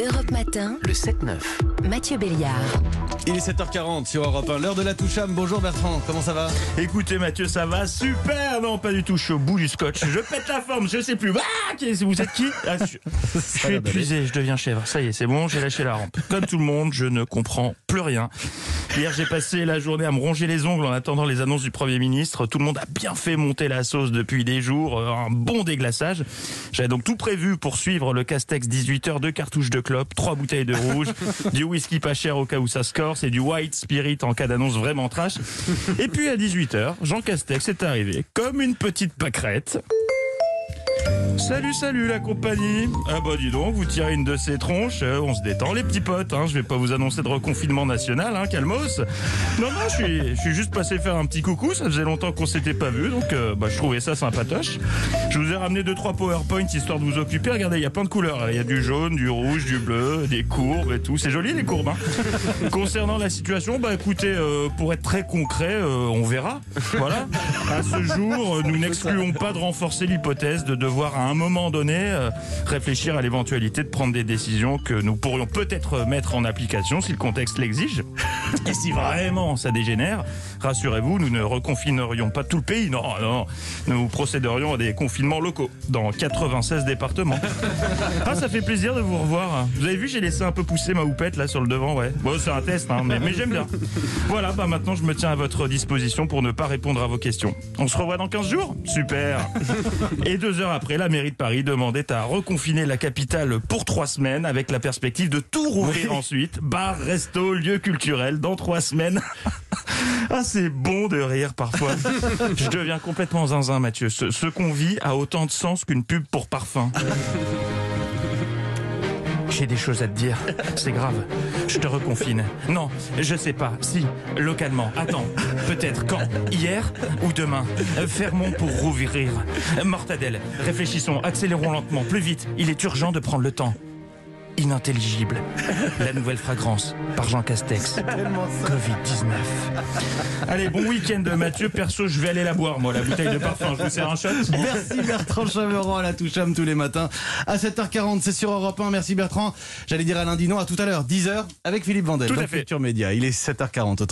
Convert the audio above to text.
Europe Matin, Le 7-9. Mathieu Béliard. Il est 7h40 sur Europe 1, l'heure de la toucham. Bonjour Bertrand, comment ça va? Écoutez Mathieu, ça va super Non, pas du tout, je suis au bout du scotch. Je pète la forme, je sais plus. Ah, qui est- vous êtes qui? Ah, Je je suis épuisé, je deviens chèvre. Ça y est, c'est bon, j'ai lâché la rampe. Comme tout le monde, je ne comprends plus rien. Hier, j'ai passé la journée à me ronger les ongles en attendant les annonces du Premier ministre. Tout le monde a bien fait monter la sauce depuis des jours. euh, Un bon déglaçage. J'avais donc tout prévu pour suivre le Castex 18 heures, deux cartouches de clope, trois bouteilles de rouge, du whisky pas cher au cas où ça se corse et du white spirit en cas d'annonce vraiment trash. Et puis à 18h, Jean Castex est arrivé comme une petite pâquerette. Salut, salut la compagnie. Ah bah dis donc, vous tirez une de ces tronches, euh, on se détend les petits potes. Hein. Je vais pas vous annoncer de reconfinement national, hein, calmos. Non, non, je suis, je suis juste passé faire un petit coucou, ça faisait longtemps qu'on s'était pas vu, donc euh, bah, je trouvais ça sympatoche. Je vous ai ramené deux trois PowerPoint histoire de vous occuper. Regardez, il y a plein de couleurs. Il y a du jaune, du rouge, du bleu, des courbes et tout. C'est joli les courbes. Hein. Concernant la situation, bah écoutez, euh, pour être très concret, on verra. Voilà. À ce jour, nous n'excluons pas de renforcer l'hypothèse de devoir à un moment donné euh, réfléchir à l'éventualité de prendre des décisions que nous pourrions peut-être mettre en application si le contexte l'exige. Et si vraiment ça dégénère, rassurez-vous, nous ne reconfinerions pas tout le pays. Non, non. Nous procéderions à des confinements locaux dans 96 départements. Ah, ça fait plaisir de vous revoir. Vous avez vu, j'ai laissé un peu pousser ma houppette là sur le devant, ouais. Bon, c'est un test, hein, mais, mais j'aime bien. Voilà, bah maintenant je me tiens à votre disposition pour ne pas répondre à vos questions. On se revoit dans 15 jours? Super Et deux heures après, la mairie de Paris demandait à reconfiner la capitale pour trois semaines avec la perspective de tout rouvrir ensuite. Bar, resto, lieu culturel dans trois semaines. Ah, c'est bon de rire parfois. Je deviens complètement zinzin, Mathieu. Ce, ce qu'on vit a autant de sens qu'une pub pour parfum. J'ai des choses à te dire. C'est grave. Je te reconfine. Non, je sais pas. Si, localement. Attends. Peut-être quand Hier ou demain Fermons pour rouvrir. Mortadelle, réfléchissons, accélérons lentement, plus vite. Il est urgent de prendre le temps. Inintelligible. La nouvelle fragrance par Jean Castex. Covid-19. Allez, bon week-end Mathieu. Perso, je vais aller la boire, moi, la bouteille de parfum. Je vous sers un shot Merci Bertrand Chameron à la toucham tous les matins à 7h40, c'est sur Europe 1. Merci Bertrand. J'allais dire à lundi, non, à tout à l'heure, 10h avec Philippe Vandel. Tout à dans fait. Culture Média. Il est 7h40.